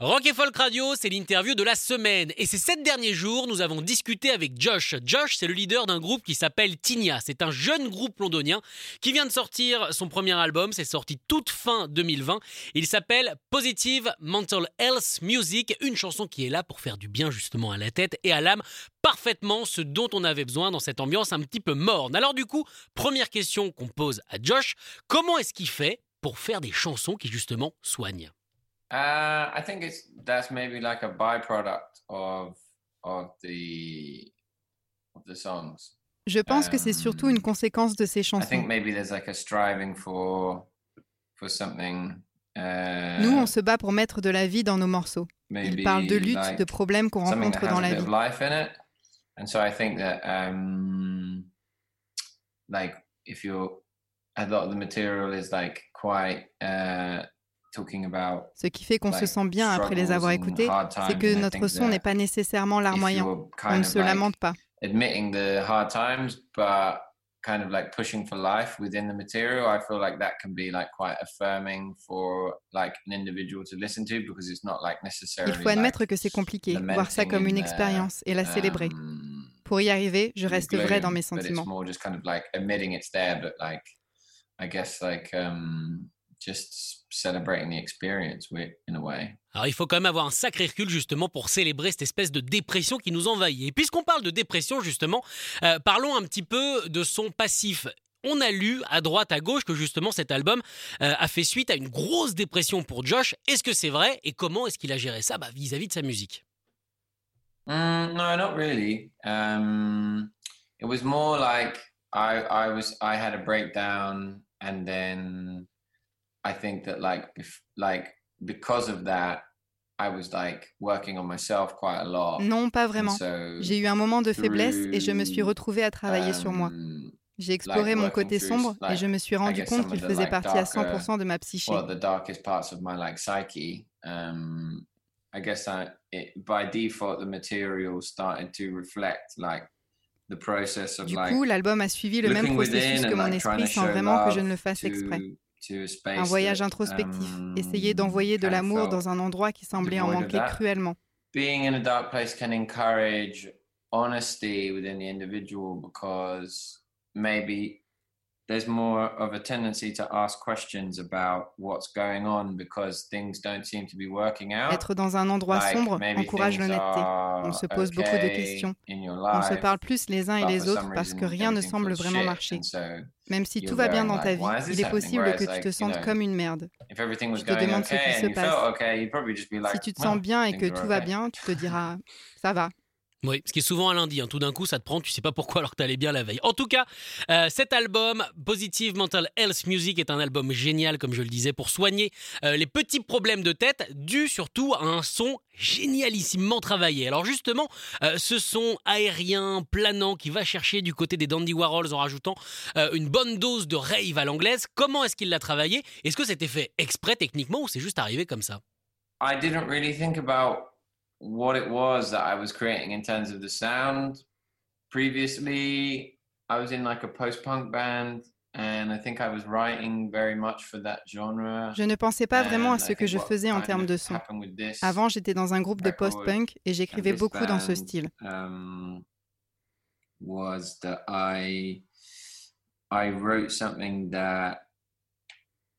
Rock et Folk Radio, c'est l'interview de la semaine. Et ces sept derniers jours, nous avons discuté avec Josh. Josh, c'est le leader d'un groupe qui s'appelle Tinia. C'est un jeune groupe londonien qui vient de sortir son premier album. C'est sorti toute fin 2020. Il s'appelle Positive Mental Health Music. Une chanson qui est là pour faire du bien justement à la tête et à l'âme. Parfaitement ce dont on avait besoin dans cette ambiance un petit peu morne. Alors du coup, première question qu'on pose à Josh. Comment est-ce qu'il fait pour faire des chansons qui justement soignent? Uh, I think it's that's maybe like a byproduct of of the of the songs. Je pense que c'est surtout une Um, conséquence de ces I think chansons. maybe there's like a striving for for something. Uh, Nous, on se bat pour mettre de la vie dans nos morceaux. maybe Ils parlent de lutte, like de problèmes qu'on rencontre dans a la vie. of life in it, and so I think that um, like if you're a lot of the material is like quite uh, Ce qui fait qu'on se sent bien après les avoir écoutés, c'est que notre son n'est pas nécessairement larmoyant. On ne se lamente pas. admitting the hard times, but kind of like pushing for life within the material, I feel like that can be like quite affirming for like an individual to listen to because it's not like necessarily. Il faut admettre que c'est compliqué, voir ça comme une expérience et la célébrer. um, Pour y arriver, je reste vrai dans mes but it's sentiments. more just kind of like admitting it's there, but like I guess like um just celebrating the experience in a way. Alors il faut quand même avoir un sacré recul justement pour célébrer cette espèce de dépression qui nous envahit. Et puisqu'on parle de dépression justement, euh, parlons un petit peu de son passif. On a lu à droite, à gauche que justement cet album euh, a fait suite à une grosse dépression pour Josh. Est-ce que c'est vrai et comment est-ce qu'il a géré ça bah, vis-à-vis de sa musique? Mm, no, not really. Um, it was more like I I was I had a breakdown, and then I think that like bef- like because of that, I was like working on myself quite a lot. Non, pas vraiment. so, J'ai eu un moment de faiblesse et je me suis retrouvée à travailler sur moi. um, J'ai exploré mon côté sombre et je me suis rendu compte qu'il faisait like, partie à darker- 100% de ma psyché. well, the darkest parts of my like psyche. Um, I guess I it, by default the material started to reflect like the process of Du coup, l'album a suivi le même processus que mon esprit sans vraiment que je ne le fasse exprès. Un voyage introspectif, um, essayer d'envoyer de l'amour dans un endroit qui semblait en manquer cruellement. being in a dark place can encourage honesty within the individual because maybe there's more of a tendency to ask questions about what's going on because things don't seem to be working out. Être dans un endroit Like, sombre encourage l'honnêteté. On se pose beaucoup de questions. On se parle plus les uns et les autres parce que rien ne semble vraiment marcher. Même si tout va bien dans ta vie, il est possible que tu te sentes comme une merde. if everything was Tu te going demandes ce qui se passe. felt okay, you'd probably just be like, Si tu te "Well, sens bien et que tout va okay." bien, tu te diras ça va. Oui, ce qui est souvent un lundi. hein. Tout d'un coup, ça te prend, tu sais pas pourquoi alors que t'allais bien la veille. En tout cas, euh, cet album, Positive Mental Health Music, est un album génial, comme je le disais, pour soigner euh, les petits problèmes de tête, dus surtout à un son génialissimement travaillé. Alors justement, euh, ce son aérien, planant, qui va chercher du côté des Dandy Warhols en rajoutant une bonne dose de rave à l'anglaise, comment est-ce qu'il l'a travaillé? Est-ce que c'était fait exprès techniquement ou c'est juste arrivé comme ça? I didn't really think about what it was that I was creating in terms of the sound. Previously, I was in like a post-punk band, and I think I was writing very much for that genre. Je ne pensais pas vraiment à ce que je faisais en termes de son. happened with this Avant, j'étais dans un groupe de post-punk et j'écrivais beaucoup dans ce style. Um, was that I I wrote something that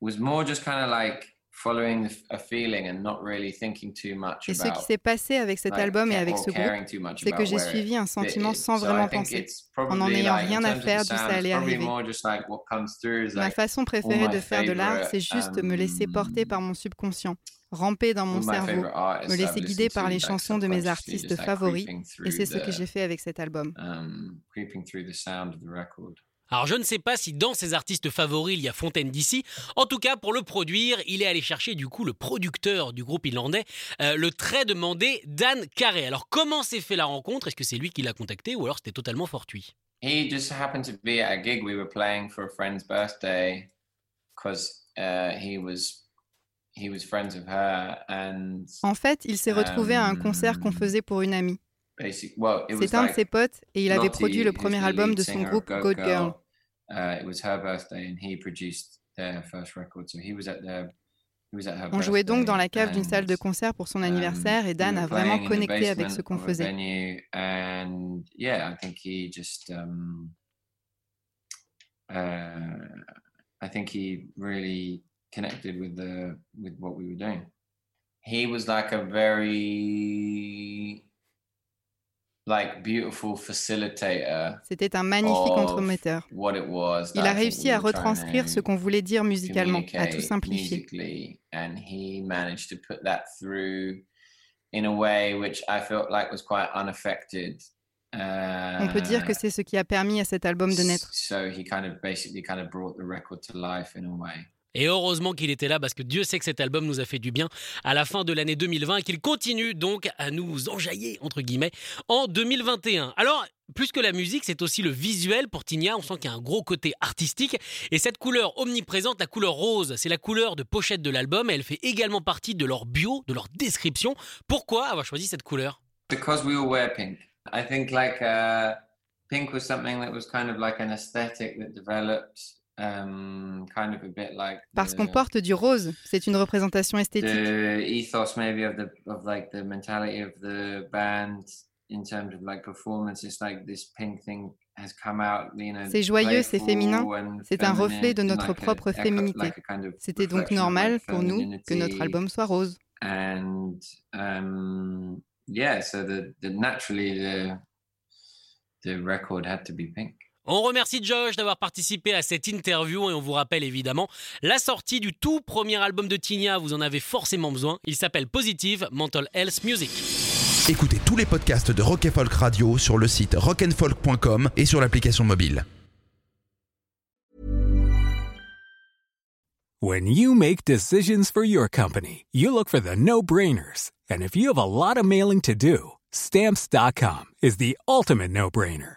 was more just kind of like following a feeling and not really thinking too much Et ce qui s'est passé avec cet album et avec ce groupe, c'est que j'ai suivi un sentiment sans vraiment penser. it's en n'en ayant rien à faire, d'où ça allait arriver. Ma façon préférée de faire de l'art, c'est juste me laisser porter par mon subconscient, ramper dans mon cerveau, me laisser guider par les chansons de mes artistes favoris, creeping et c'est through ce que the- j'ai fait avec cet album. Alors je ne sais pas si dans ses artistes favoris il y a Fontaine d'ici. En tout cas, pour le produire, il est allé chercher du coup le producteur du groupe irlandais, euh, le très demandé Dan Carey. Alors comment s'est fait la rencontre? Est-ce que c'est lui qui l'a contacté ou alors c'était totalement fortuit? He just happened to be at a gig we were playing for a friend's birthday because uh, he was he was friends with her and En fait, il s'est retrouvé à un concert qu'on Um, faisait pour une amie. C'est un de ses potes et il avait produit le premier album de son groupe Goat Girl. Uh, it was her birthday and he produced their first record so he was at their he was at her On jouait donc dans la cave d'une salle de concert pour son um, anniversaire et Dan a vraiment connecté avec ce qu'on faisait. venue, and yeah, I think he just, um, uh, I think he really connected with the with what we were doing. He was like a very like beautiful facilitator. C'était un magnifique entremetteur. What it was. Il a réussi à retranscrire ce qu'on voulait dire musicalement, à tout simplifier. musically, and he managed to put that through in a way which I felt like was quite unaffected. On peut dire que c'est ce qui a permis à cet album de naître. So he kind of basically kind of brought the record to life in a way. Et heureusement qu'il était là parce que Dieu sait que cet album nous a fait du bien à la fin de l'année 2020 et qu'il continue donc à nous enjailler, entre guillemets, en 2021. Alors, plus que la musique, c'est aussi le visuel pour Tinia. On sent qu'il y a un gros côté artistique. Et cette couleur omniprésente, la couleur rose, c'est la couleur de pochette de l'album elle fait également partie de leur bio, de leur description. Pourquoi avoir choisi cette couleur? Because we all wear pink. I think like uh, pink was something that was kind of like an aesthetic that developed um, kind of a bit like Parce qu'on porte du rose, c'est une représentation esthétique. the ethos maybe of the of like the mentality of the band in terms of like performance it's like this pink thing has come out you know C'est joyeux, c'est féminin, c'est un reflet de notre propre féminité. C'était donc normal pour nous que notre album soit rose. and um yeah so the, the naturally the the record had to be pink On remercie Josh d'avoir participé à cette interview et on vous rappelle évidemment la sortie du tout premier album de Tinia, vous en avez forcément besoin. Il s'appelle Positive Mental Health Music. Écoutez tous les podcasts de Rock and Folk Radio sur le site rockandfolk.com et sur l'application mobile. When you make decisions for your company, you look for the no-brainers. And if you have a lot of mailing to do, stamps.com is the ultimate no-brainer.